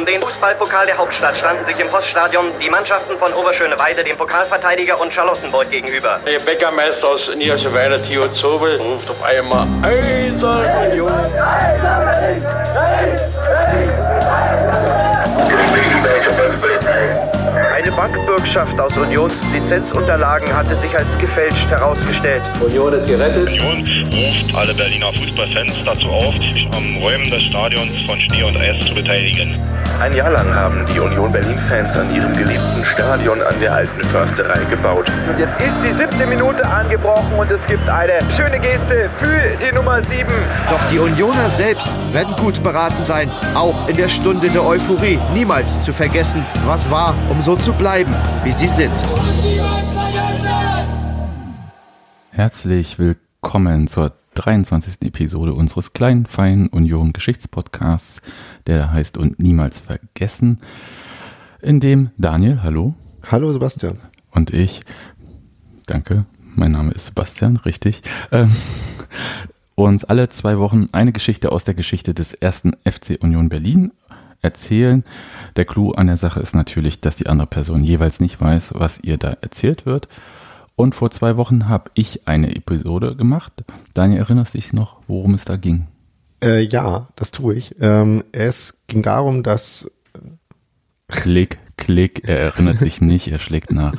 Um den Fußballpokal der Hauptstadt standen sich im Poststadion die Mannschaften von Oberschöneweide, dem Pokalverteidiger und Charlottenburg gegenüber. Der Bäckermeister aus Niederschöneweide, Theo Zobel, ruft auf einmal Eisern Union. Eine Bankbürgschaft aus Unions Lizenzunterlagen hatte sich als gefälscht herausgestellt. Union ist gerettet. Union ruft alle Berliner Fußballfans dazu auf, sich am Räumen des Stadions von Schnee und Eis zu beteiligen. Ein Jahr lang haben die Union Berlin-Fans an ihrem geliebten Stadion an der alten Försterei gebaut. Und jetzt ist die siebte Minute angebrochen und es gibt eine schöne Geste für die Nummer sieben. Doch die Unioner selbst werden gut beraten sein, auch in der Stunde der Euphorie niemals zu vergessen, was war, um so zu bleiben, wie sie sind. Herzlich willkommen zur 23. Episode unseres kleinen, feinen Union Geschichtspodcasts, der heißt Und niemals vergessen, in dem Daniel, hallo. Hallo Sebastian. Und ich, danke, mein Name ist Sebastian, richtig, ähm, uns alle zwei Wochen eine Geschichte aus der Geschichte des ersten FC Union Berlin erzählen. Der Clou an der Sache ist natürlich, dass die andere Person jeweils nicht weiß, was ihr da erzählt wird. Und vor zwei Wochen habe ich eine Episode gemacht. Daniel, erinnerst dich noch, worum es da ging? Äh, ja, das tue ich. Ähm, es ging darum, dass. Klick, klick, er erinnert sich nicht, er schlägt nach.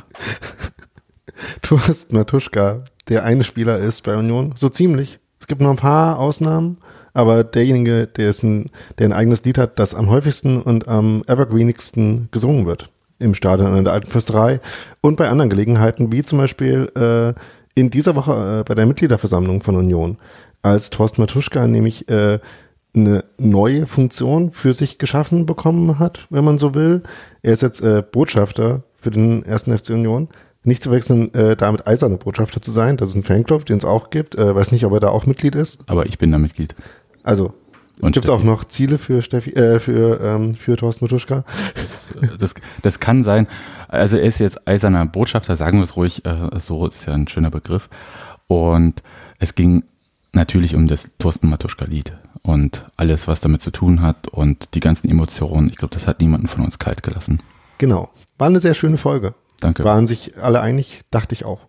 Turst Matuschka der eine Spieler ist bei Union, so ziemlich. Es gibt noch ein paar Ausnahmen, aber derjenige, der, ist ein, der ein eigenes Lied hat, das am häufigsten und am evergreenigsten gesungen wird im Stadion an der Alten Fürsterei und bei anderen Gelegenheiten, wie zum Beispiel äh, in dieser Woche äh, bei der Mitgliederversammlung von Union, als Thorsten Matuschka nämlich äh, eine neue Funktion für sich geschaffen bekommen hat, wenn man so will. Er ist jetzt äh, Botschafter für den ersten FC Union. Nicht zu wechseln, äh, damit eiserne Botschafter zu sein. Das ist ein Fanclub, den es auch gibt. Äh, weiß nicht, ob er da auch Mitglied ist. Aber ich bin da Mitglied. Also gibt es auch noch Ziele für Steffi, äh, für ähm, für Thorsten Matuschka? Das, das kann sein. Also er ist jetzt eiserner Botschafter, sagen wir es ruhig, äh, so ist ja ein schöner Begriff. Und es ging natürlich um das Thorsten Matuschka-Lied und alles, was damit zu tun hat und die ganzen Emotionen. Ich glaube, das hat niemanden von uns kalt gelassen. Genau. War eine sehr schöne Folge. Danke. Waren sich alle einig? Dachte ich auch.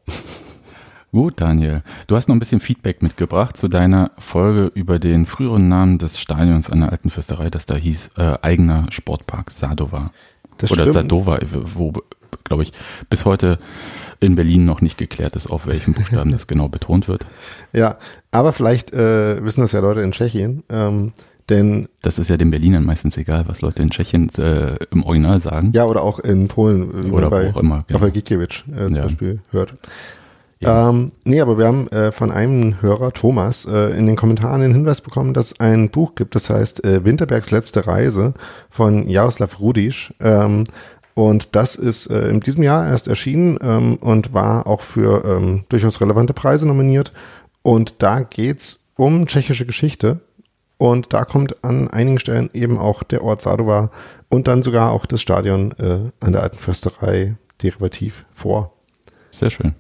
Gut, Daniel. Du hast noch ein bisschen Feedback mitgebracht zu deiner Folge über den früheren Namen des Stadions an der Alten Fürsterei, das da hieß äh, eigener Sportpark Sadova. Das Oder stimmt. Sadova, wo, glaube ich, bis heute in Berlin noch nicht geklärt ist, auf welchen Buchstaben das genau betont wird. Ja, aber vielleicht äh, wissen das ja Leute in Tschechien, ähm, denn Das ist ja den Berlinern meistens egal, was Leute in Tschechien äh, im Original sagen. ja oder auch in Polen, wie Oder bei wo auch immer, genau. Rafael Gikiewicz äh, zum Ja. Beispiel hört. Ja. Ähm, nee, aber wir haben äh, von einem Hörer, Thomas, äh, in den Kommentaren den Hinweis bekommen, dass es ein Buch gibt, das heißt äh, Winterbergs letzte Reise von Jaroslav Rudisch. Ähm, und das ist äh, in diesem Jahr erst erschienen ähm, und war auch für ähm, durchaus relevante Preise nominiert. Und da geht's um tschechische Geschichte. Und da kommt an einigen Stellen eben auch der Ort Sadova und dann sogar auch das Stadion äh, an der alten Försterei derivativ vor Sehr schön.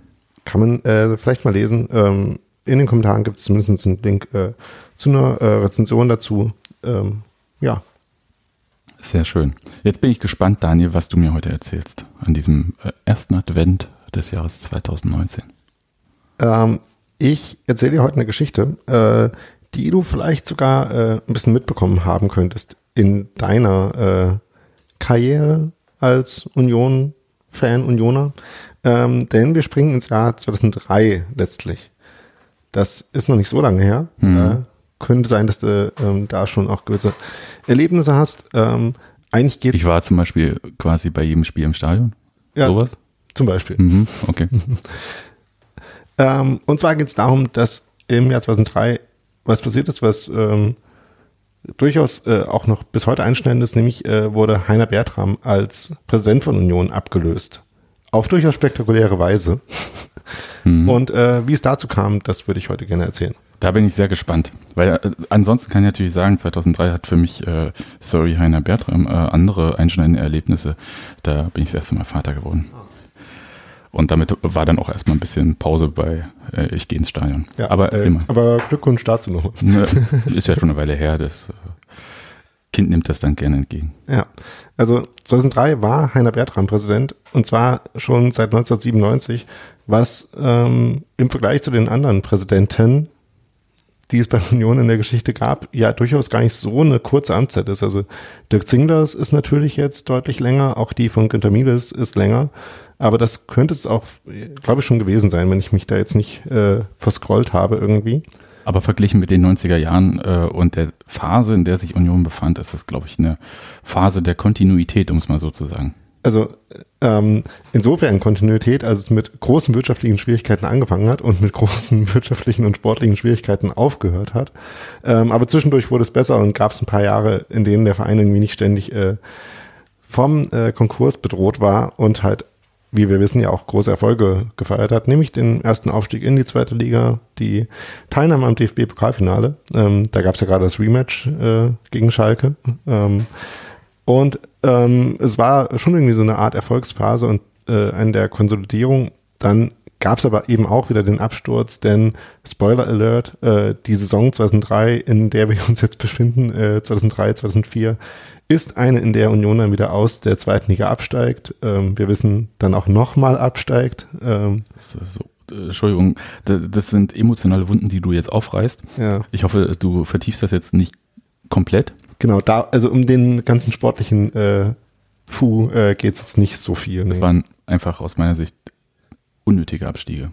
Kann man äh, vielleicht mal lesen. Ähm, in den Kommentaren gibt es zumindest einen Link äh, zu einer äh, Rezension dazu. Ähm, ja, Sehr schön. Jetzt bin ich gespannt, Daniel, was du mir heute erzählst an diesem äh, ersten Advent des Jahres 2019. ähm, ich erzähle dir heute eine Geschichte, äh, die du vielleicht sogar äh, ein bisschen mitbekommen haben könntest in deiner Karriere als Union-Fan, Unioner. Ähm, denn wir springen ins Jahr 2003 letztlich. Das ist noch nicht so lange her. Äh, könnte sein, dass du ähm, da schon auch gewisse Erlebnisse hast. Ähm, eigentlich geht Ich war zum Beispiel quasi bei jedem Spiel im Stadion. Ja, Sowas? zum Beispiel. Mhm, okay. Ähm, und zwar geht es darum, dass im Jahr 2003 was passiert ist, was ähm, durchaus äh, auch noch bis heute einschneidend ist, nämlich äh, wurde Heiner Bertram als Präsident von Union abgelöst. Auf durchaus spektakuläre Weise. Und äh, wie es dazu kam, das würde ich heute gerne erzählen. Da bin ich sehr gespannt. Weil äh, ansonsten kann ich natürlich sagen, 2003 hat für mich, äh, sorry Heiner Bertram, äh, andere einschneidende Erlebnisse. Da bin ich das erste Mal Vater geworden. Und damit war dann auch erstmal ein bisschen Pause bei äh, Ich gehe ins Stadion. Ja, Aber erzähl äh, mal. aber Glückwunsch dazu noch. Ne, ist ja schon eine Weile her. Das, äh, Kind nimmt das dann gerne entgegen. Ja, also 2003 war Heiner Bertram Präsident und zwar schon seit 1997, was ähm, im Vergleich zu den anderen Präsidenten, die es bei Union in der Geschichte gab, ja durchaus gar nicht so eine kurze Amtszeit ist. Also Dirk Zinglers ist natürlich jetzt deutlich länger, auch die von Günter Mieles ist länger, aber das könnte es auch, glaube ich, schon gewesen sein, wenn ich mich da jetzt nicht äh, verscrollt habe irgendwie. Aber verglichen mit den 90er Jahren äh, und der Phase, in der sich Union befand, ist das, glaube ich, eine Phase der Kontinuität, um es mal so zu sagen. Also ähm, insofern Kontinuität, als es mit großen wirtschaftlichen Schwierigkeiten angefangen hat und mit großen wirtschaftlichen und sportlichen Schwierigkeiten aufgehört hat. Ähm, aber zwischendurch wurde es besser und gab es ein paar Jahre, in denen der Verein irgendwie nicht ständig äh, vom äh, Konkurs bedroht war und halt wie wir wissen, ja auch große Erfolge gefeiert hat, nämlich den ersten Aufstieg in die zweite Liga, die Teilnahme am DFB-Pokalfinale. Ähm, da gab es ja gerade das Rematch äh, gegen Schalke. Ähm, und ähm, es war schon irgendwie so eine Art Erfolgsphase und äh, eine der Konsolidierung. Dann gab es aber eben auch wieder den Absturz, denn Spoiler Alert, äh, die Saison 2003, in der wir uns jetzt befinden, äh, 2003, 2004, ist eine, in der Union dann wieder aus der zweiten Liga absteigt. Ähm, wir wissen, dann auch nochmal absteigt. Ähm, so, so, äh, Entschuldigung, das sind emotionale Wunden, die du jetzt aufreißt. Ja. Ich hoffe, du vertiefst das jetzt nicht komplett. Genau, da, also um den ganzen sportlichen äh, Fu äh, geht es jetzt nicht so viel. Nee. Das waren einfach aus meiner Sicht unnötige Abstiege.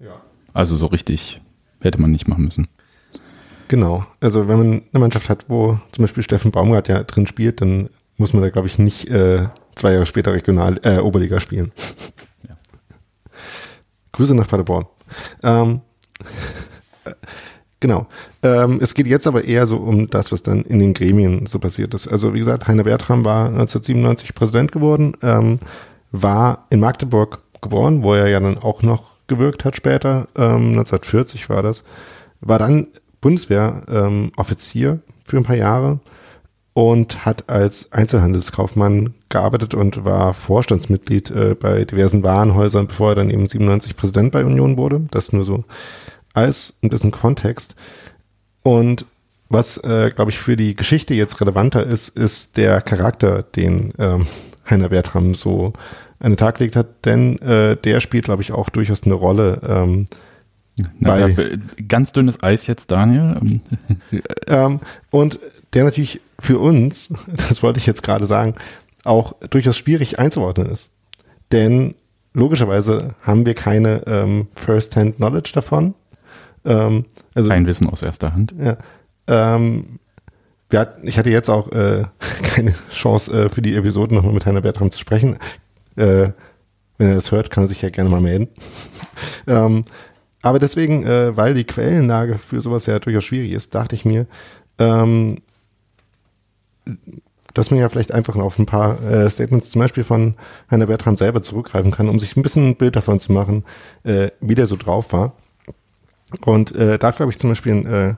Ja. Also so richtig hätte man nicht machen müssen. Genau. Also wenn man eine Mannschaft hat, wo zum Beispiel Steffen Baumgart ja drin spielt, dann muss man da, glaube ich, nicht äh, zwei Jahre später Regional, äh, Oberliga spielen. Ja. Grüße nach Paderborn. Ähm, genau. Ähm, es geht jetzt aber eher so um das, was dann in den Gremien so passiert ist. Also wie gesagt, Heiner Bertram war 1997 Präsident geworden, ähm, war in Magdeburg geboren, wo er ja dann auch noch gewirkt hat später. Ähm, 1940 war das. War dann Bundeswehr-Offizier ähm, für ein paar Jahre und hat als Einzelhandelskaufmann gearbeitet und war Vorstandsmitglied äh, bei diversen Warenhäusern, bevor er dann eben 97 Präsident bei Union wurde. Das nur so als ein bisschen Kontext. Und was, äh, glaube ich, für die Geschichte jetzt relevanter ist, ist der Charakter, den ähm, Heiner Bertram so an den Tag gelegt hat, denn äh, der spielt, glaube ich, auch durchaus eine Rolle ähm, na, ganz dünnes Eis jetzt, Daniel. ähm, und der natürlich für uns, das wollte ich jetzt gerade sagen, auch durchaus schwierig einzuordnen ist. Denn logischerweise haben wir keine ähm, First-Hand-Knowledge davon. Ähm, also, Kein Wissen aus erster Hand. Ja, ähm, hat, ich hatte jetzt auch äh, keine Chance äh, für die Episode nochmal mit Heiner Bertram zu sprechen. Äh, wenn er das hört, kann er sich ja gerne mal melden. ähm, aber deswegen, äh, weil die Quellenlage für sowas ja durchaus schwierig ist, dachte ich mir, ähm, dass man ja vielleicht einfach auf ein paar äh, Statements zum Beispiel von Heiner Bertram selber zurückgreifen kann, um sich ein bisschen ein Bild davon zu machen, äh, wie der so drauf war. Und äh, dafür habe ich zum Beispiel einen, äh,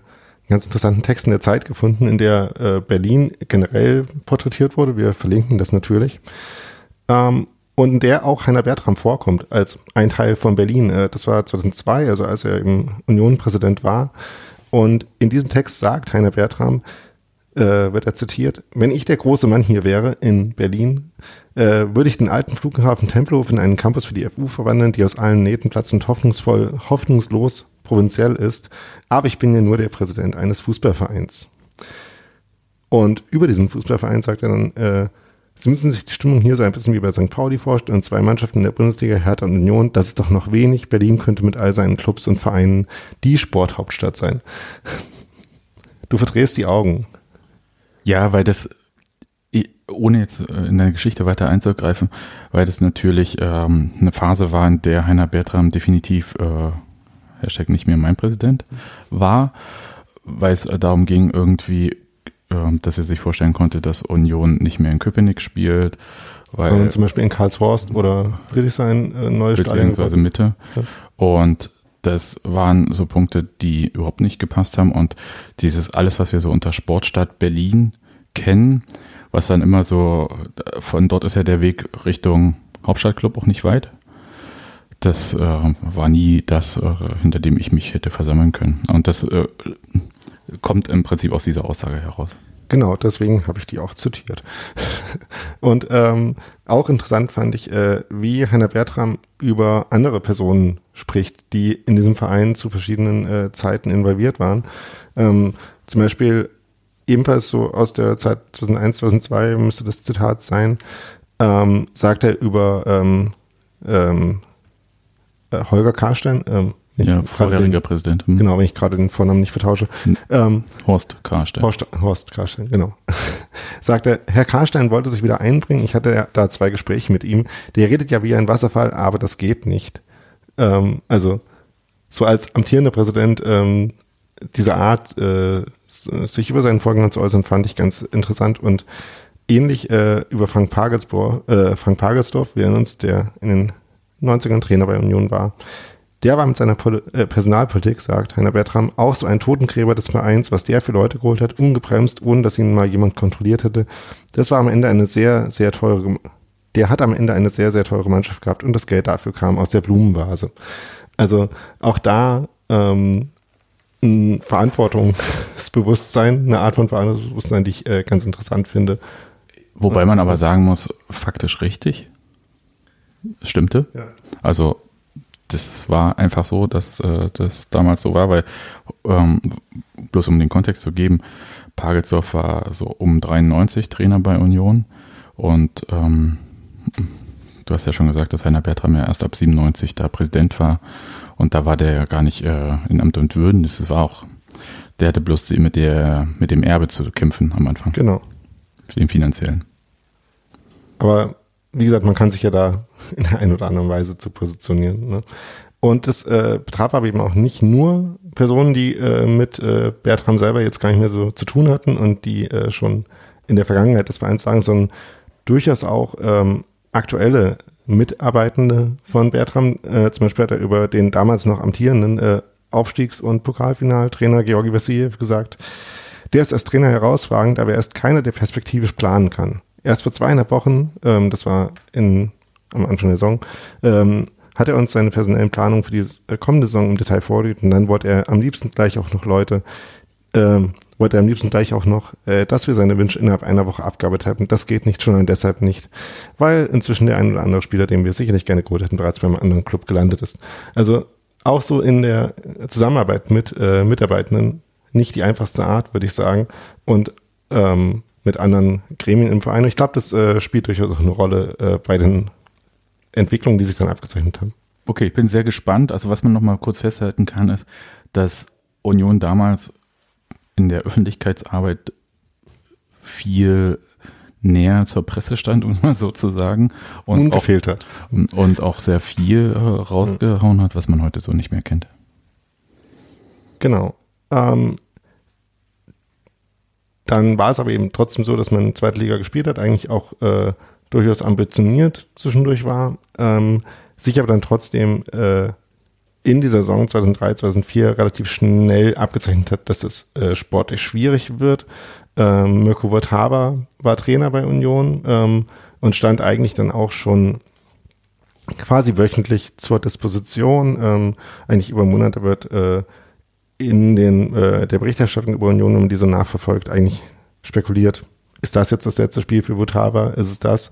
ganz interessanten Text in der Zeit gefunden, in der äh, Berlin generell porträtiert wurde. Wir verlinken das natürlich. Ähm, und in der auch Heiner Bertram vorkommt als ein Teil von Berlin. Äh, das war 2002, also als er im Unionpräsident war. Und in diesem Text sagt Heiner Bertram, äh, wird er zitiert, wenn ich der große Mann hier wäre in Berlin, äh, würde ich den alten Flughafen Tempelhof in einen Campus für die FU verwandeln, die aus allen Nähten platzend hoffnungsvoll, hoffnungslos provinziell ist. Aber ich bin ja nur der Präsident eines Fußballvereins. Und über diesen Fußballverein sagt er dann, äh, Sie müssen sich die Stimmung hier so ein bisschen wie bei St. Pauli vorstellen. Zwei Mannschaften in der Bundesliga, Hertha und Union. Das ist doch noch wenig. Berlin könnte mit all seinen Clubs und Vereinen die Sporthauptstadt sein. Du verdrehst die Augen. Ja, weil das, ohne jetzt äh, in der Geschichte weiter einzugreifen, weil das natürlich ähm, eine Phase war, in der Heiner Bertram definitiv, äh, Hashtag nicht mehr mein Präsident, war, weil es darum ging, irgendwie dass er sich vorstellen konnte, dass Union nicht mehr in Köpenick spielt. Weil Sondern zum Beispiel in Karlshorst oder Friedrichshain äh, neue Beziehungsweise Mitte. Ja. Und das waren so Punkte, die überhaupt nicht gepasst haben. Und dieses alles, was wir so unter Sportstadt Berlin kennen, was dann immer so, von dort ist ja der Weg Richtung Hauptstadtclub auch nicht weit. Das äh, war nie das, äh, hinter dem ich mich hätte versammeln können. Und das äh, kommt im Prinzip aus dieser Aussage heraus. Genau, deswegen habe ich die auch zitiert. Und ähm, auch interessant fand ich, äh, wie Hannah Bertram über andere Personen spricht, die in diesem Verein zu verschiedenen äh, Zeiten involviert waren. Ähm, zum Beispiel ebenfalls so aus der Zeit 2001, 2002 müsste das Zitat sein, ähm, sagt er über ähm, ähm, äh, Holger Karstein, ähm, Ja, vorheriger den, Präsident. Hm. Genau, wenn ich gerade den Vornamen nicht vertausche. Hm. Ähm, Horst Karstein. Horst, Horst Karstein, genau. Sagt er, Herr Karstein wollte sich wieder einbringen. Ich hatte da zwei Gespräche mit ihm. Der redet ja wie ein Wasserfall, aber das geht nicht. Ähm, also, so als amtierender Präsident ähm, diese Art, äh, sich über seinen Vorgänger zu äußern, fand ich ganz interessant und ähnlich äh, über Frank Pagelsdorf, äh, Frank Pagelsdorf, wir erinnern uns, der in den 90ern Trainer bei Union war. Der war mit seiner Pol äh, Personalpolitik, sagt Heiner Bertram, auch so ein Totengräber des Vereins, was der für Leute geholt hat, ungebremst, ohne dass ihn mal jemand kontrolliert hätte. Das war am Ende eine sehr, sehr teure, der hat am Ende eine sehr, sehr teure Mannschaft gehabt und das Geld dafür kam aus der Blumenvase. Also auch da ähm, ein Verantwortungsbewusstsein, eine Art von Verantwortungsbewusstsein, die ich äh, ganz interessant finde. Wobei man aber sagen muss, faktisch richtig. Stimmte. Ja. Also das war einfach so, dass äh, das damals so war, weil ähm, bloß um den Kontext zu geben, Pagelsdorf war so um 93 Trainer bei Union und ähm, du hast ja schon gesagt, dass Heiner Bertram ja erst ab 97 da Präsident war und da war der ja gar nicht äh, in Amt und Würden. Das war auch, der hatte bloß die, mit, der, mit dem Erbe zu kämpfen am Anfang, Genau. dem finanziellen. Aber wie gesagt, man kann sich ja da in der einen oder anderen Weise zu positionieren. Ne? Und es äh, betraf aber eben auch nicht nur Personen, die äh, mit äh, Bertram selber jetzt gar nicht mehr so zu tun hatten und die äh, schon in der Vergangenheit des Vereins sagen, sondern durchaus auch ähm, aktuelle Mitarbeitende von Bertram. Äh, zum Beispiel hat er über den damals noch amtierenden äh, Aufstiegs- und Pokalfinaltrainer Georgi Vassiljev gesagt, der ist als Trainer herausragend, aber er ist keiner, der perspektivisch planen kann. Erst vor zweieinhalb Wochen, ähm, das war in, am Anfang der Saison, ähm, hat er uns seine personellen Planung für die äh, kommende Saison im Detail vorgelegt und dann wollte er am liebsten gleich auch noch Leute, ähm, wollte er am liebsten gleich auch noch, äh, dass wir seine Wünsche innerhalb einer Woche abgearbeitet haben. Das geht nicht schon und deshalb nicht, weil inzwischen der ein oder andere Spieler, den wir sicherlich gerne geholt hätten, bereits beim anderen Club gelandet ist. Also auch so in der Zusammenarbeit mit äh, Mitarbeitenden nicht die einfachste Art, würde ich sagen. Und ähm, mit anderen Gremien im Verein. Und ich glaube, das äh, spielt durchaus auch eine Rolle äh, bei den Entwicklungen, die sich dann abgezeichnet haben. Okay, ich bin sehr gespannt. Also was man noch mal kurz festhalten kann, ist, dass Union damals in der Öffentlichkeitsarbeit viel näher zur Presse stand, um es mal so zu sagen. Und Und auch, gefehlt hat. und auch sehr viel äh, rausgehauen hat, was man heute so nicht mehr kennt. Genau. Ähm, dann war es aber eben trotzdem so, dass man zweite Liga gespielt hat, eigentlich auch äh, durchaus ambitioniert zwischendurch war, ähm, sich aber dann trotzdem äh, in dieser Saison 2003, 2004 relativ schnell abgezeichnet hat, dass es äh, sportlich schwierig wird. Ähm, Mirko Wurthaber war Trainer bei Union ähm, und stand eigentlich dann auch schon quasi wöchentlich zur Disposition. Ähm, eigentlich über Monate wird äh, in den, äh, der Berichterstattung über Union, man die so nachverfolgt, eigentlich spekuliert. Ist das jetzt das letzte Spiel für Wuthaber? Ist es das?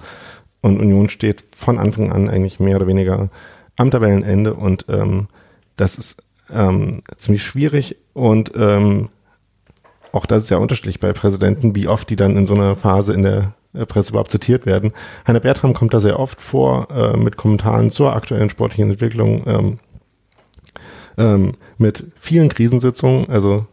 Und Union steht von Anfang an eigentlich mehr oder weniger am Tabellenende und ähm, das ist ähm, ziemlich schwierig und ähm, auch das ist ja unterschiedlich bei Präsidenten, wie oft die dann in so einer Phase in der äh, Presse überhaupt zitiert werden. Heiner Bertram kommt da sehr oft vor äh, mit Kommentaren zur aktuellen sportlichen Entwicklung. Ähm, ähm, mit vielen Krisensitzungen, also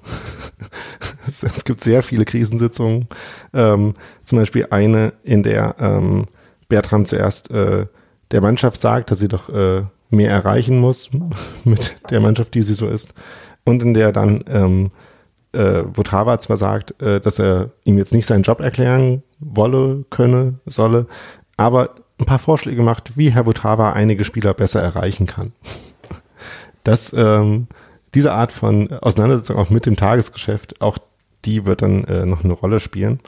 es, es gibt sehr viele Krisensitzungen. Ähm, zum Beispiel eine, in der ähm, Bertram zuerst äh, der Mannschaft sagt, dass sie doch äh, mehr erreichen muss mit der Mannschaft, die sie so ist. Und in der dann ähm, äh, Votava zwar sagt, äh, dass er ihm jetzt nicht seinen Job erklären wolle, könne, solle, aber ein paar Vorschläge macht, wie Herr Votava einige Spieler besser erreichen kann dass ähm, diese Art von Auseinandersetzung auch mit dem Tagesgeschäft, auch die wird dann äh, noch eine Rolle spielen.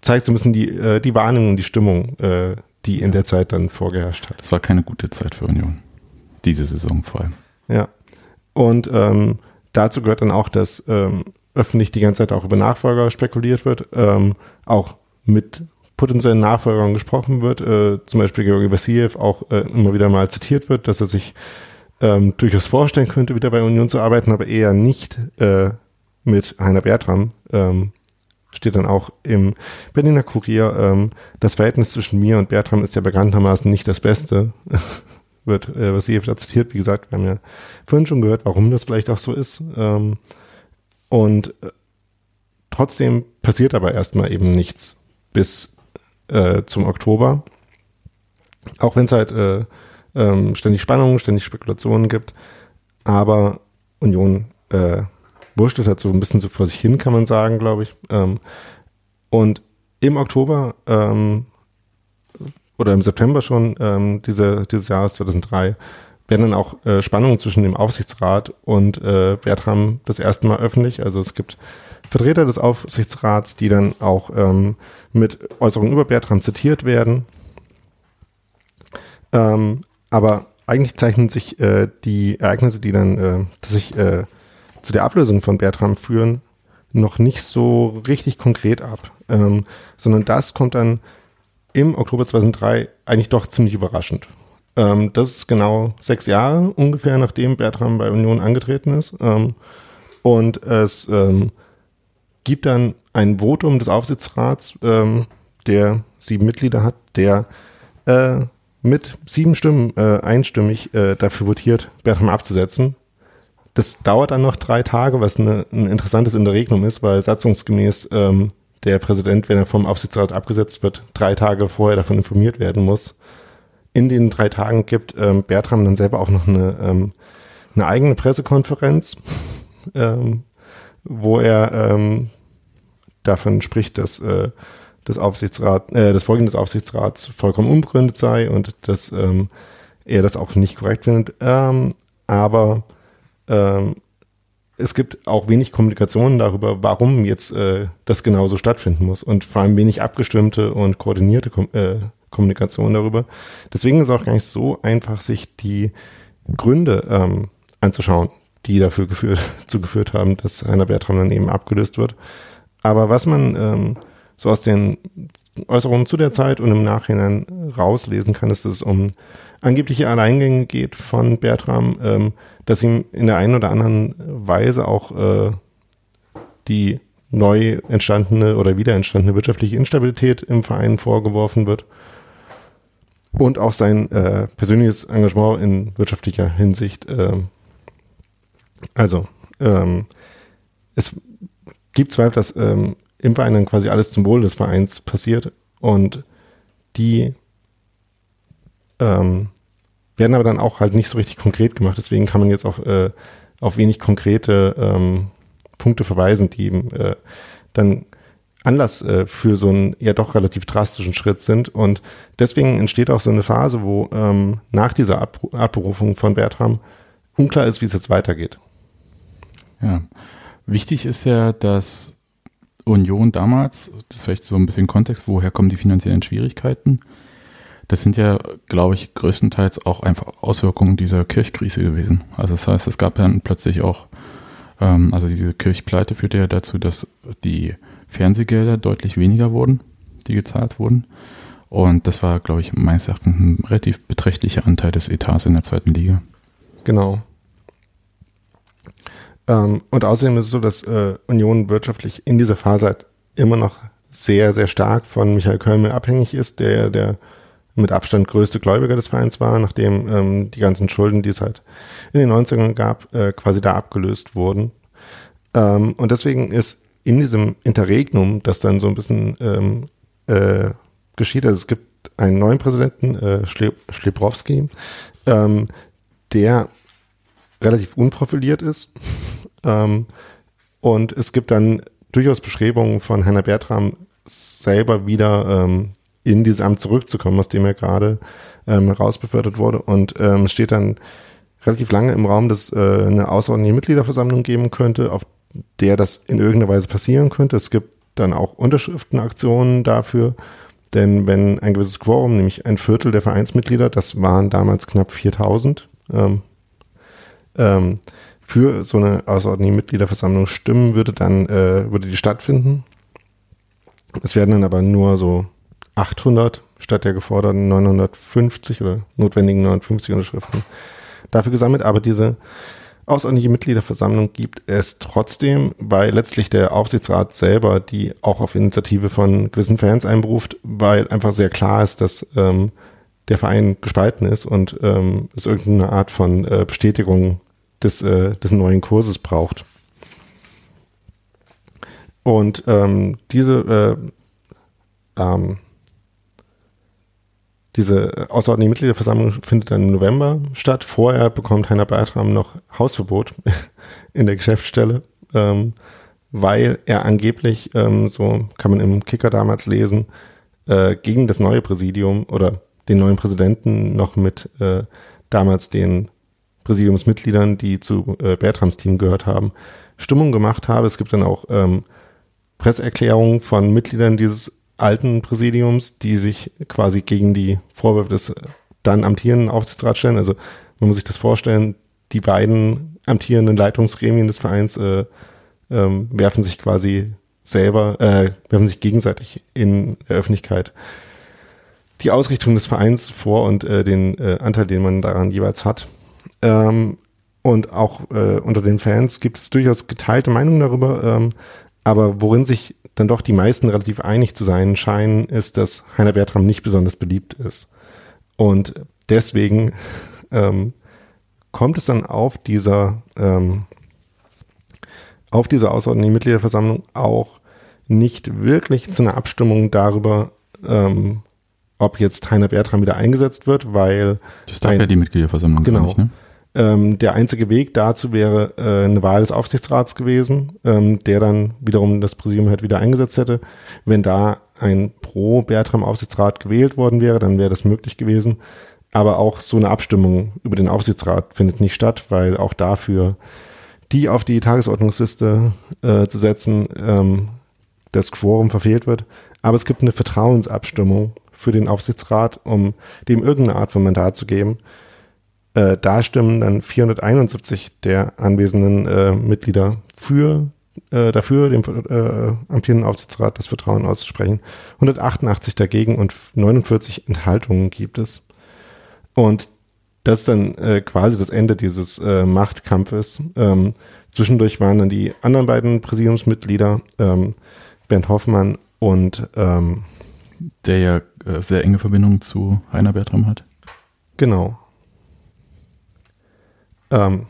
Zeigt so ein bisschen die, äh, die Wahrnehmung, die Stimmung, äh, die in der Zeit dann vorgeherrscht hat. Es war keine gute Zeit für Union. Diese Saison vor allem. Ja. Und ähm, dazu gehört dann auch, dass ähm, öffentlich die ganze Zeit auch über Nachfolger spekuliert wird, ähm, auch mit potenziellen Nachfolgern gesprochen wird, äh, zum Beispiel Georgi Vassiev auch äh, immer wieder mal zitiert wird, dass er sich ähm, durchaus vorstellen könnte, wieder bei Union zu arbeiten, aber eher nicht äh, mit Heiner Bertram. Ähm, steht dann auch im Berliner Kurier, ähm, das Verhältnis zwischen mir und Bertram ist ja bekanntermaßen nicht das Beste. wird äh, Vassiev da zitiert. Wie gesagt, wir haben ja vorhin schon gehört, warum das vielleicht auch so ist. Ähm, und äh, trotzdem passiert aber erstmal eben nichts bis äh, zum Oktober. Auch wenn es halt äh, ähm, ständig Spannungen, ständig Spekulationen gibt. Aber Union äh, wurschtelt halt so ein bisschen so vor sich hin, kann man sagen, glaube ich. Ähm, und im Oktober ähm, oder im September schon ähm, diese, dieses Jahres 2003 werden dann auch äh, Spannungen zwischen dem Aufsichtsrat und äh, Bertram das erste Mal öffentlich. Also es gibt Vertreter des Aufsichtsrats, die dann auch ähm, mit Äußerungen über Bertram zitiert werden. Ähm, aber eigentlich zeichnen sich äh, die Ereignisse, die dann äh, sich äh, zu der Ablösung von Bertram führen, noch nicht so richtig konkret ab, ähm, sondern das kommt dann im Oktober 2003 eigentlich doch ziemlich überraschend. Ähm, das ist genau sechs Jahre ungefähr, nachdem Bertram bei Union angetreten ist. Ähm, und es ähm, gibt dann ein Votum des Aufsichtsrats, ähm, der sieben Mitglieder hat, der äh, mit sieben Stimmen äh, einstimmig äh, dafür votiert, Bertram abzusetzen. Das dauert dann noch drei Tage, was eine, ein interessantes Interregnum ist, weil satzungsgemäß ähm, der Präsident, wenn er vom Aufsichtsrat abgesetzt wird, drei Tage vorher davon informiert werden muss. In den drei Tagen gibt ähm, Bertram dann selber auch noch eine, ähm, eine eigene Pressekonferenz, ähm, wo er ähm, davon spricht, dass äh, das Aufsichtsrat, äh, das Vorgehen des Aufsichtsrats vollkommen unbegründet sei und dass ähm, er das auch nicht korrekt findet. Ähm, aber ähm, es gibt auch wenig Kommunikation darüber, warum jetzt äh, das genauso stattfinden muss und vor allem wenig abgestimmte und koordinierte Kom äh, Kommunikation darüber. Deswegen ist es auch gar nicht so einfach, sich die Gründe ähm, anzuschauen, die dafür geführt, zu geführt haben, dass Heiner Bertram dann eben abgelöst wird. Aber was man ähm, so aus den Äußerungen zu der Zeit und im Nachhinein rauslesen kann, dass es um angebliche Alleingänge geht von Bertram, ähm, dass ihm in der einen oder anderen Weise auch äh, die neu entstandene oder wieder entstandene wirtschaftliche Instabilität im Verein vorgeworfen wird und auch sein äh, persönliches Engagement in wirtschaftlicher Hinsicht. Äh, also ähm, es gibt Zweifel, dass ähm, im Verein dann quasi alles zum Wohl des Vereins passiert und die ähm, werden aber dann auch halt nicht so richtig konkret gemacht. Deswegen kann man jetzt auch äh, auf wenig konkrete ähm, Punkte verweisen, die eben äh, dann Anlass äh, für so einen ja doch relativ drastischen Schritt sind. Und deswegen entsteht auch so eine Phase, wo ähm, nach dieser Ab Abberufung von Bertram unklar ist, wie es jetzt weitergeht. Ja, wichtig ist ja, dass Union damals, das ist vielleicht so ein bisschen Kontext, woher kommen die finanziellen Schwierigkeiten? Das sind ja, glaube ich, größtenteils auch einfach Auswirkungen dieser Kirchkrise gewesen. Also das heißt, es gab dann plötzlich auch, ähm, also diese Kirchpleite führte ja dazu, dass die Fernsehgelder deutlich weniger wurden, die gezahlt wurden. Und das war, glaube ich, meines Erachtens ein relativ beträchtlicher Anteil des Etats in der zweiten Liga. Genau. Ähm, und außerdem ist es so, dass äh, Union wirtschaftlich in dieser Phase halt immer noch sehr, sehr stark von Michael Kölmel abhängig ist, der der mit Abstand größte Gläubiger des Vereins war, nachdem ähm, die ganzen Schulden, die es halt in den 90ern gab, äh, quasi da abgelöst wurden. Ähm, und deswegen ist in diesem Interregnum, das dann so ein bisschen ähm, äh, geschieht, also es gibt einen neuen Präsidenten, äh, Schlebrowski, ähm, der relativ unprofiliert ist. ähm, und es gibt dann durchaus Bestrebungen von Hannah Bertram selber wieder ähm, in dieses Amt zurückzukommen, aus dem er gerade ähm, herausbefördert wurde. Und ähm, steht dann relativ lange im Raum, dass äh, eine außerordentliche Mitgliederversammlung geben könnte, auf der das in irgendeiner Weise passieren könnte. Es gibt dann auch Unterschriftenaktionen dafür. Denn wenn ein gewisses Quorum, nämlich ein Viertel der Vereinsmitglieder, das waren damals knapp 4000, ähm, ähm, für so eine außerordentliche Mitgliederversammlung stimmen würde, dann äh, würde die stattfinden. Es werden dann aber nur so 800 statt der geforderten 950 oder notwendigen 950 Unterschriften dafür gesammelt. Aber diese außerordentliche Mitgliederversammlung gibt es trotzdem, weil letztlich der Aufsichtsrat selber die auch auf Initiative von gewissen Fans einberuft, weil einfach sehr klar ist, dass ähm, der Verein gespalten ist und ähm, es irgendeine Art von äh, Bestätigung des, äh, des neuen Kurses braucht. Und ähm, diese äh, ähm, diese außerordentliche Mitgliederversammlung findet dann im November statt. Vorher bekommt Heiner Bertram noch Hausverbot in der Geschäftsstelle, ähm, weil er angeblich, ähm, so kann man im Kicker damals lesen, äh, gegen das neue Präsidium oder den neuen Präsidenten noch mit äh, damals den Präsidiumsmitgliedern, die zu äh, Bertrams Team gehört haben, Stimmung gemacht habe. Es gibt dann auch ähm, Presseerklärungen von Mitgliedern dieses alten Präsidiums, die sich quasi gegen die Vorwürfe des dann amtierenden Aufsichtsrats stellen. Also man muss sich das vorstellen, die beiden amtierenden Leitungsgremien des Vereins äh, ähm, werfen sich quasi selber, äh, werfen sich gegenseitig in der Öffentlichkeit die Ausrichtung des Vereins vor und äh, den äh, Anteil, den man daran jeweils hat. Ähm, und auch äh, unter den Fans gibt es durchaus geteilte Meinungen darüber. Ähm, aber worin sich dann doch die meisten relativ einig zu sein scheinen, ist, dass Heiner Bertram nicht besonders beliebt ist. Und deswegen ähm, kommt es dann auf dieser, ähm, auf dieser außerordentlichen Mitgliederversammlung auch nicht wirklich zu einer Abstimmung darüber, ähm, ob jetzt Heiner Bertram wieder eingesetzt wird, weil. Das darf ein, ja die Mitgliederversammlung genau, nicht, ne? Ähm, der einzige Weg dazu wäre äh, eine Wahl des Aufsichtsrats gewesen, ähm, der dann wiederum das Präsidium halt wieder eingesetzt hätte. Wenn da ein pro Bertram Aufsichtsrat gewählt worden wäre, dann wäre das möglich gewesen. Aber auch so eine Abstimmung über den Aufsichtsrat findet nicht statt, weil auch dafür die auf die Tagesordnungsliste äh, zu setzen, ähm, das Quorum verfehlt wird. Aber es gibt eine Vertrauensabstimmung für den Aufsichtsrat, um dem irgendeine Art von Mandat zu geben. Äh, da stimmen dann 471 der anwesenden äh, Mitglieder für äh, dafür, dem äh, amtierenden Aufsichtsrat das Vertrauen auszusprechen. 188 dagegen und 49 Enthaltungen gibt es. Und das ist dann äh, quasi das Ende dieses äh, Machtkampfes. Ähm, zwischendurch waren dann die anderen beiden Präsidiumsmitglieder, ähm, Bernd Hoffmann und ähm, der ja äh, sehr enge Verbindung zu Heiner Bertram hat. Genau. Ähm,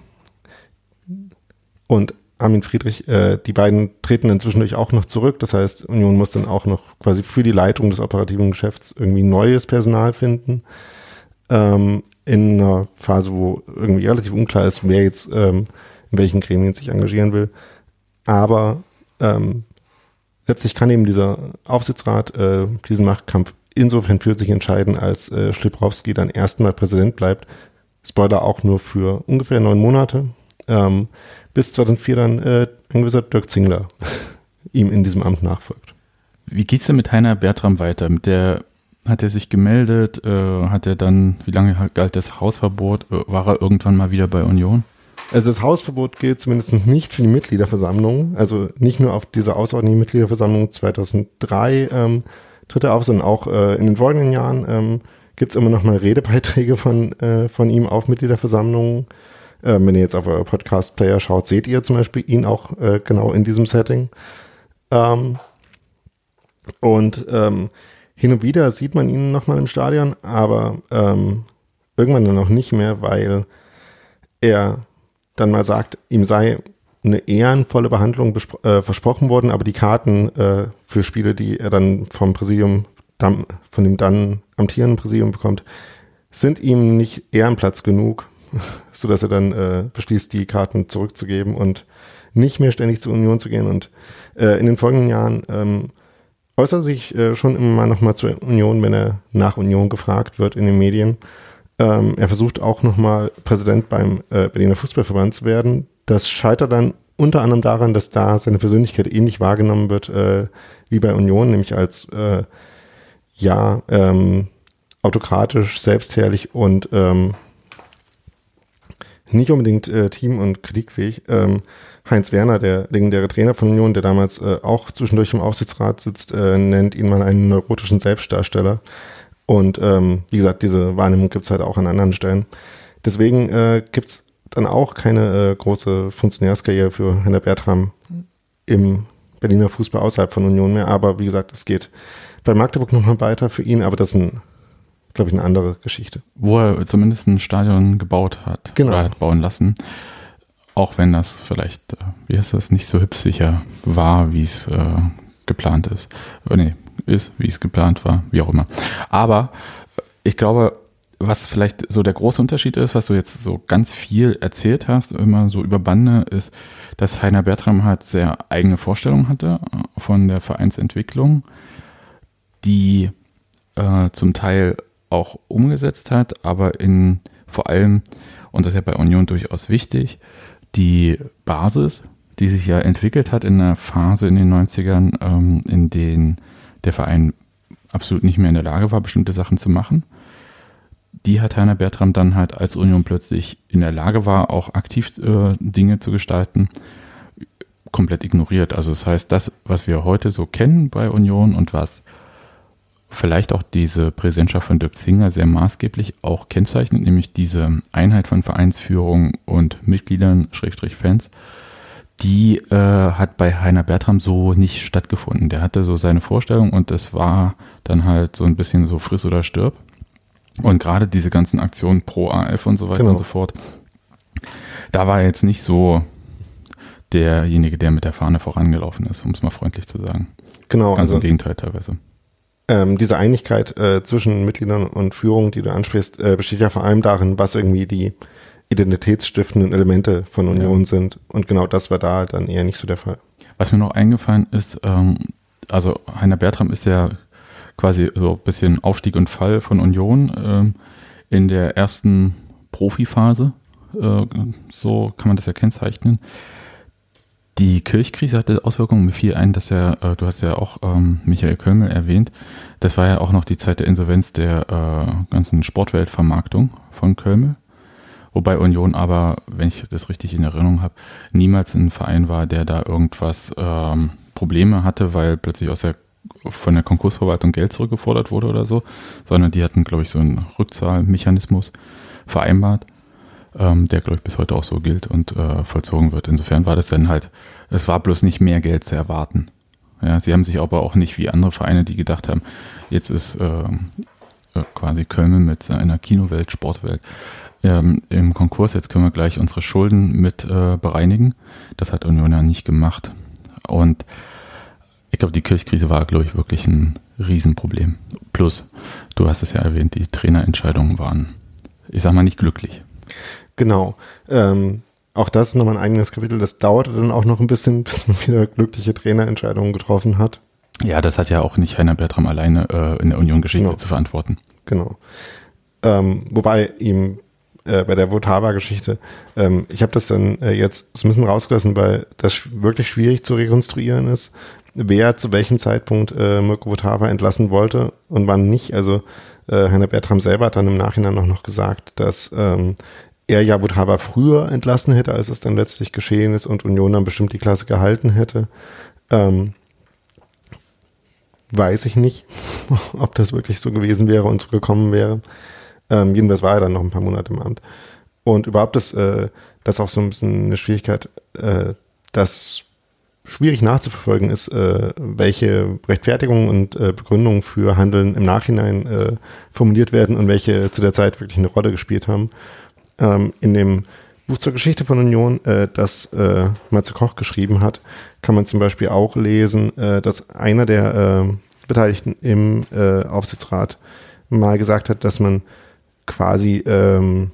und Armin Friedrich, äh, die beiden treten dann zwischendurch auch noch zurück. Das heißt, Union muss dann auch noch quasi für die Leitung des operativen Geschäfts irgendwie neues Personal finden. Ähm, in einer Phase, wo irgendwie relativ unklar ist, wer jetzt ähm, in welchen Gremien sich engagieren will. Aber ähm, letztlich kann eben dieser Aufsichtsrat äh, diesen Machtkampf insofern für sich entscheiden, als äh, Schlibrowski dann erstmal Präsident bleibt, Spoiler auch nur für ungefähr neun Monate, ähm, bis 2004 dann äh, ein gewisser Dirk Zingler ihm in diesem Amt nachfolgt. Wie geht's denn mit Heiner Bertram weiter? Mit der hat er sich gemeldet? Äh, hat er dann, wie lange galt das Hausverbot? Äh, war er irgendwann mal wieder bei Union? Also das Hausverbot gilt zumindest nicht für die Mitgliederversammlung. Also nicht nur auf dieser außerordentlichen Mitgliederversammlung 2003 ähm, tritt er auf, sondern auch äh, in den folgenden Jahren. Ähm, gibt es immer noch mal Redebeiträge von, äh, von ihm auf Mitgliederversammlungen. Ähm, wenn ihr jetzt auf euer Podcast-Player schaut, seht ihr zum Beispiel ihn auch äh, genau in diesem Setting. Ähm, und ähm, hin und wieder sieht man ihn noch mal im Stadion, aber ähm, irgendwann dann auch nicht mehr, weil er dann mal sagt, ihm sei eine ehrenvolle Behandlung äh, versprochen worden, aber die Karten äh, für Spiele, die er dann vom Präsidium von dem dann amtierenden Präsidium bekommt, sind ihm nicht Ehrenplatz genug, so dass er dann äh, beschließt, die Karten zurückzugeben und nicht mehr ständig zur Union zu gehen. Und äh, in den folgenden Jahren ähm, äußert sich äh, schon immer mal nochmal zur Union, wenn er nach Union gefragt wird in den Medien. Ähm, er versucht auch nochmal Präsident beim äh, Berliner Fußballverband zu werden. Das scheitert dann unter anderem daran, dass da seine Persönlichkeit ähnlich wahrgenommen wird äh, wie bei Union, nämlich als äh, ja, ähm, autokratisch, selbstherrlich und ähm, nicht unbedingt äh, team- und kritikfähig. Ähm, Heinz Werner, der legendäre Trainer von Union, der damals äh, auch zwischendurch im Aufsichtsrat sitzt, äh, nennt ihn mal einen neurotischen Selbstdarsteller. Und ähm, wie gesagt, diese Wahrnehmung gibt's halt auch an anderen Stellen. Deswegen äh, gibt's dann auch keine äh, große Funktionärskarriere für Heiner Bertram im Berliner Fußball außerhalb von Union mehr. Aber wie gesagt, es geht bei Magdeburg nochmal weiter für ihn, aber das ist ein, glaube ich, eine andere Geschichte. Wo er zumindest ein Stadion gebaut hat Genau. oder hat bauen lassen. Auch wenn das vielleicht, äh, wie heißt das, nicht so hübschsicher war, wie es äh, geplant ist. Äh, nee, ist, wie es geplant war, wie auch immer. Aber äh, ich glaube, was vielleicht so der große Unterschied ist, was du jetzt so ganz viel erzählt hast, immer so über Bande, ist, dass Heiner Bertram halt sehr eigene Vorstellungen hatte äh, von der Vereinsentwicklung, die äh, zum Teil auch umgesetzt hat, aber in vor allem, und das ist ja bei Union durchaus wichtig, die Basis, die sich ja entwickelt hat in einer Phase in den 90ern, ähm, in denen der Verein absolut nicht mehr in der Lage war, bestimmte Sachen zu machen. Die hat Heiner Bertram dann halt, als Union plötzlich in der Lage war, auch aktiv äh, Dinge zu gestalten, komplett ignoriert. Also das heißt, das, was wir heute so kennen bei Union und was vielleicht auch diese Präsidentschaft von Dirk Zinger sehr maßgeblich auch kennzeichnet, nämlich diese Einheit von Vereinsführung und Mitgliedern, Schrägstrich Fans, die äh, hat bei Heiner Bertram so nicht stattgefunden. Der hatte so seine Vorstellung und es war dann halt so ein bisschen so friss oder stirb. Und gerade diese ganzen Aktionen pro AF und so weiter Genau. und so fort, da war er jetzt nicht so derjenige, der mit der Fahne vorangelaufen ist, um es mal freundlich zu sagen. Genau, Ganz also im Gegenteil teilweise. ähm, diese Einigkeit äh, zwischen Mitgliedern und Führung, die du ansprichst, äh, besteht ja vor allem darin, was irgendwie die identitätsstiftenden Elemente von Union sind. Und genau das war da dann eher nicht so der Fall. Was mir noch eingefallen ist, ähm, also Heiner Bertram ist ja quasi so ein bisschen Aufstieg und Fall von Union ähm, in der ersten Profiphase. Äh, so kann man das ja kennzeichnen. Die Kirchkrise hatte Auswirkungen. Mir fiel ein, dass er, äh, du hast ja auch ähm, Michael Kölmel erwähnt, das war ja auch noch die Zeit der Insolvenz der äh, ganzen Sportweltvermarktung von Kölmel. Wobei Union aber, wenn ich das richtig in Erinnerung habe, niemals ein Verein war, der da irgendwas ähm, Probleme hatte, weil plötzlich aus der von der Konkursverwaltung Geld zurückgefordert wurde oder so, sondern die hatten, glaube ich, so einen Rückzahlmechanismus vereinbart, ähm, der, glaube ich, bis heute auch so gilt und äh, vollzogen wird. Insofern war das dann halt, es war bloß nicht mehr Geld zu erwarten. Ja, sie haben sich aber auch nicht wie andere Vereine, die gedacht haben, jetzt ist ähm, äh, quasi Köln mit seiner Kinowelt, Sportwelt ähm, im Konkurs, jetzt können wir gleich unsere Schulden mit äh, bereinigen. Das hat Union ja nicht gemacht. Und ich glaube, die Kirchkrise war, glaube ich, wirklich ein Riesenproblem. Plus, du hast es ja erwähnt, die Trainerentscheidungen waren, ich sag mal, nicht glücklich. Genau. Ähm, auch das ist nochmal ein eigenes Kapitel. Das dauerte dann auch noch ein bisschen, bis man wieder glückliche Trainerentscheidungen getroffen hat. Ja, das hat ja auch nicht Heiner Bertram alleine äh, in der Union-Geschichte Genau. zu verantworten. Genau. Ähm, wobei ihm äh, bei der Votava-Geschichte, ähm, ich habe das dann äh, jetzt so ein bisschen rausgelassen, weil das wirklich schwierig zu rekonstruieren ist, wer zu welchem Zeitpunkt äh, Mirko Votava entlassen wollte und wann nicht. Also äh, Heiner Bertram selber hat dann im Nachhinein auch noch gesagt, dass ähm, er ja Votava früher entlassen hätte, als es dann letztlich geschehen ist und Union dann bestimmt die Klasse gehalten hätte. Ähm, weiß ich nicht, ob das wirklich so gewesen wäre und so gekommen wäre. Ähm, jedenfalls war er dann noch ein paar Monate im Amt. Und überhaupt ist äh, das auch so ein bisschen eine Schwierigkeit, äh, das schwierig nachzuverfolgen ist, äh, welche Rechtfertigungen und äh, Begründungen für Handeln im Nachhinein äh, formuliert werden und welche zu der Zeit wirklich eine Rolle gespielt haben. Ähm, in dem Buch zur Geschichte von Union, äh, das äh, Matze Koch geschrieben hat, kann man zum Beispiel auch lesen, äh, dass einer der äh, Beteiligten im äh, Aufsichtsrat mal gesagt hat, dass man quasi ähm,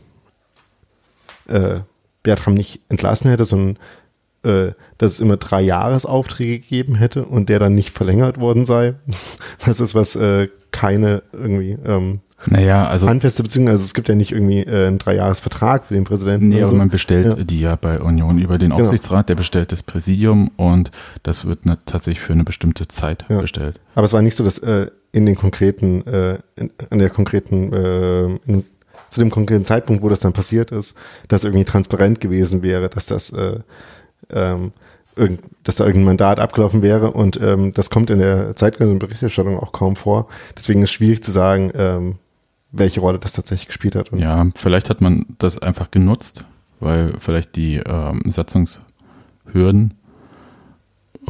äh, Bertram nicht entlassen hätte, sondern äh, dass es immer drei Jahresaufträge gegeben hätte und der dann nicht verlängert worden sei. Das ist was äh, keine irgendwie ähm, Naja, also handfeste Beziehung. Also es gibt ja nicht irgendwie äh, einen Dreijahresvertrag für den Präsidenten. Nee, also so. man bestellt Ja. die ja bei Union über den Genau. Aufsichtsrat, der bestellt das Präsidium und das wird ne, tatsächlich für eine bestimmte Zeit Ja. bestellt. Aber es war nicht so, dass äh, in den konkreten, äh, in, an der konkreten, äh, in, zu dem konkreten Zeitpunkt, wo das dann passiert ist, das irgendwie transparent gewesen wäre, dass das, äh, ähm, irgend, dass da irgendein Mandat abgelaufen wäre und ähm, das kommt in der zeitgenössischen Berichterstattung auch kaum vor. Deswegen ist es schwierig zu sagen, ähm, welche Rolle das tatsächlich gespielt hat. Und Ja, vielleicht hat man das einfach genutzt, weil vielleicht die ähm, Satzungshürden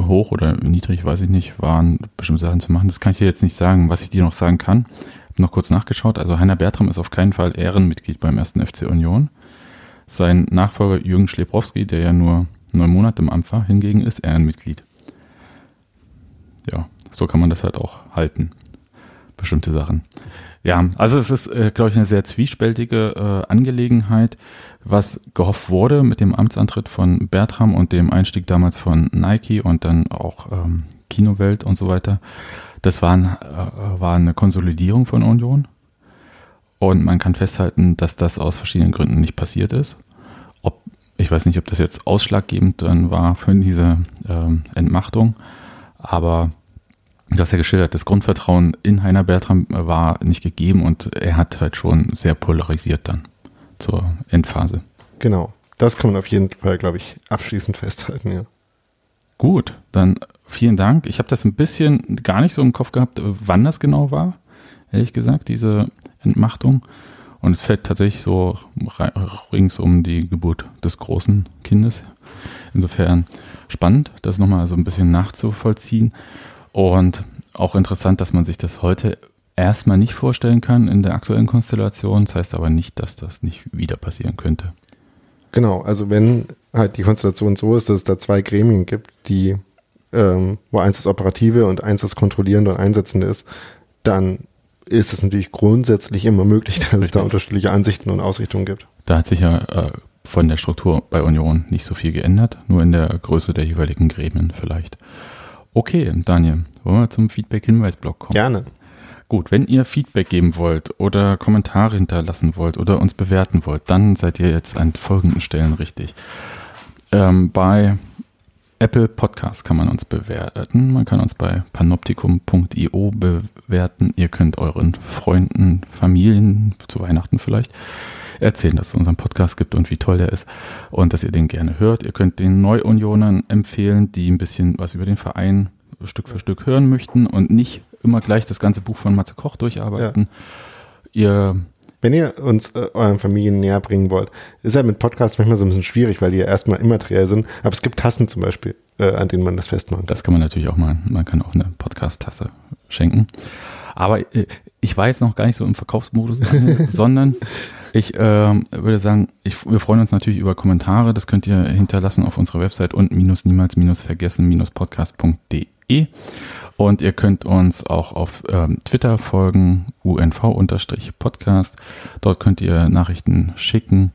hoch oder niedrig, weiß ich nicht, waren, bestimmte Sachen zu machen. Das kann ich dir jetzt nicht sagen. Was ich dir noch sagen kann, noch kurz nachgeschaut. Also Heiner Bertram ist auf keinen Fall Ehrenmitglied beim ersten FC Union. Sein Nachfolger Jürgen Schlebrowski, der ja nur neun Monate im Amt war, hingegen ist Ehrenmitglied. Ja, so kann man das halt auch halten. Bestimmte Sachen. Ja, also es ist, äh, glaube ich, eine sehr zwiespältige äh, Angelegenheit, was gehofft wurde mit dem Amtsantritt von Bertram und dem Einstieg damals von Nike und dann auch ähm, Kinowelt und so weiter. Das war, ein, äh, war eine Konsolidierung von Union. Und man kann festhalten, dass das aus verschiedenen Gründen nicht passiert ist. Ob, ich weiß nicht, ob das jetzt ausschlaggebend dann war für diese ähm, Entmachtung, aber du hast ja geschildert, das Grundvertrauen in Heiner Bertram war nicht gegeben und er hat halt schon sehr polarisiert dann zur Endphase. genau. Das kann man auf jeden Fall, glaube ich, abschließend festhalten, ja. Gut, dann vielen Dank. Ich habe das ein bisschen gar nicht so im Kopf gehabt, wann das genau war, ehrlich gesagt, diese Entmachtung. Und es fällt tatsächlich so rings um die Geburt des großen Kindes. Insofern spannend, das nochmal so ein bisschen nachzuvollziehen. Und auch interessant, dass man sich das heute erstmal nicht vorstellen kann in der aktuellen Konstellation. Das heißt aber nicht, dass das nicht wieder passieren könnte. Genau, also wenn halt die Konstellation so ist, dass es da zwei Gremien gibt, die, ähm, wo eins das Operative und eins das Kontrollierende und Einsetzende ist, dann ist es natürlich grundsätzlich immer möglich, dass es da Richtig. unterschiedliche Ansichten und Ausrichtungen gibt. Da hat sich ja äh, von der Struktur bei Union nicht so viel geändert, nur in der Größe der jeweiligen Gremien vielleicht. Okay, Daniel, wollen wir zum Feedback-Hinweis-Blog kommen? Gerne. Gut, wenn ihr Feedback geben wollt oder Kommentare hinterlassen wollt oder uns bewerten wollt, dann seid ihr jetzt an folgenden Stellen richtig. Ähm, bei Apple Podcast kann man uns bewerten. Man kann uns bei panoptikum.io bewerten. Ihr könnt euren Freunden, Familien, zu Weihnachten vielleicht, erzählen, dass es unseren Podcast gibt und wie toll der ist und dass ihr den gerne hört. Ihr könnt den Neuunionern empfehlen, die ein bisschen was über den Verein Stück für Stück hören möchten und nicht immer gleich das ganze Buch von Matze Koch durcharbeiten. Ihr Wenn ihr uns äh, euren Familien näher bringen wollt, ist ja mit Podcasts manchmal so ein bisschen schwierig, weil die ja erstmal immateriell sind. Aber es gibt Tassen zum Beispiel, äh, an denen man das festmachen kann. Das kann man natürlich auch machen. Man kann auch eine Podcast-Tasse schenken. Aber äh, ich war jetzt noch gar nicht so im Verkaufsmodus, sondern ich ähm, würde sagen, ich, wir freuen uns natürlich über Kommentare. Das könnt ihr hinterlassen auf unserer Website und minus niemals minus vergessen minus podcast.de. Und ihr könnt uns auch auf ähm, Twitter folgen, unv-podcast. Dort könnt ihr Nachrichten schicken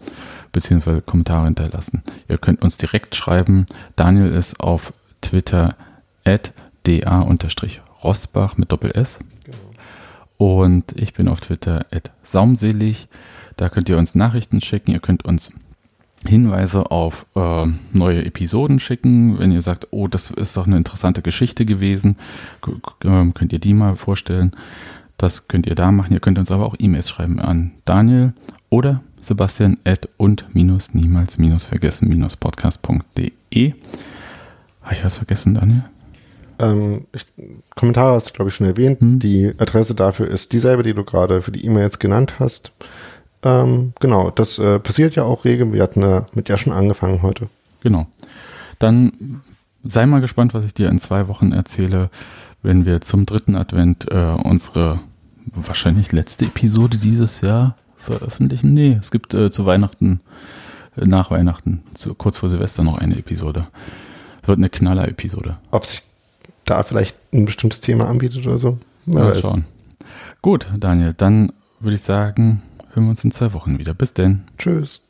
beziehungsweise Kommentare hinterlassen. Ihr könnt uns direkt schreiben. Daniel ist auf Twitter at da-rosbach mit Doppel-S. Und ich bin auf Twitter at saumselig. Da könnt ihr uns Nachrichten schicken. Ihr könnt uns Hinweise auf äh, neue Episoden schicken. Wenn ihr sagt, oh, das ist doch eine interessante Geschichte gewesen, ähm, könnt ihr die mal vorstellen. Das könnt ihr da machen. Ihr könnt uns aber auch E-Mails schreiben an Daniel oder Sebastian at und minus niemals minus vergessen minus podcast.de. Habe ich was vergessen, Daniel? Ähm, ich, Kommentare hast du, glaube ich, schon erwähnt. Hm. Die Adresse dafür ist dieselbe, die du gerade für die E-Mails genannt hast. Ähm, genau, das äh, passiert ja auch rege. Wir hatten äh, mit ja schon angefangen heute. Genau. Dann sei mal gespannt, was ich dir in zwei Wochen erzähle, wenn wir zum dritten Advent äh, unsere wahrscheinlich letzte Episode dieses Jahr veröffentlichen. Nee, es gibt äh, zu Weihnachten, äh, nach Weihnachten, zu, kurz vor Silvester noch eine Episode. Es wird eine Knaller-Episode. Ob sich da vielleicht ein bestimmtes Thema anbietet oder so. Mal schauen. Gut, Daniel, dann würde ich sagen, hören wir uns in zwei Wochen wieder. Bis denn. Tschüss.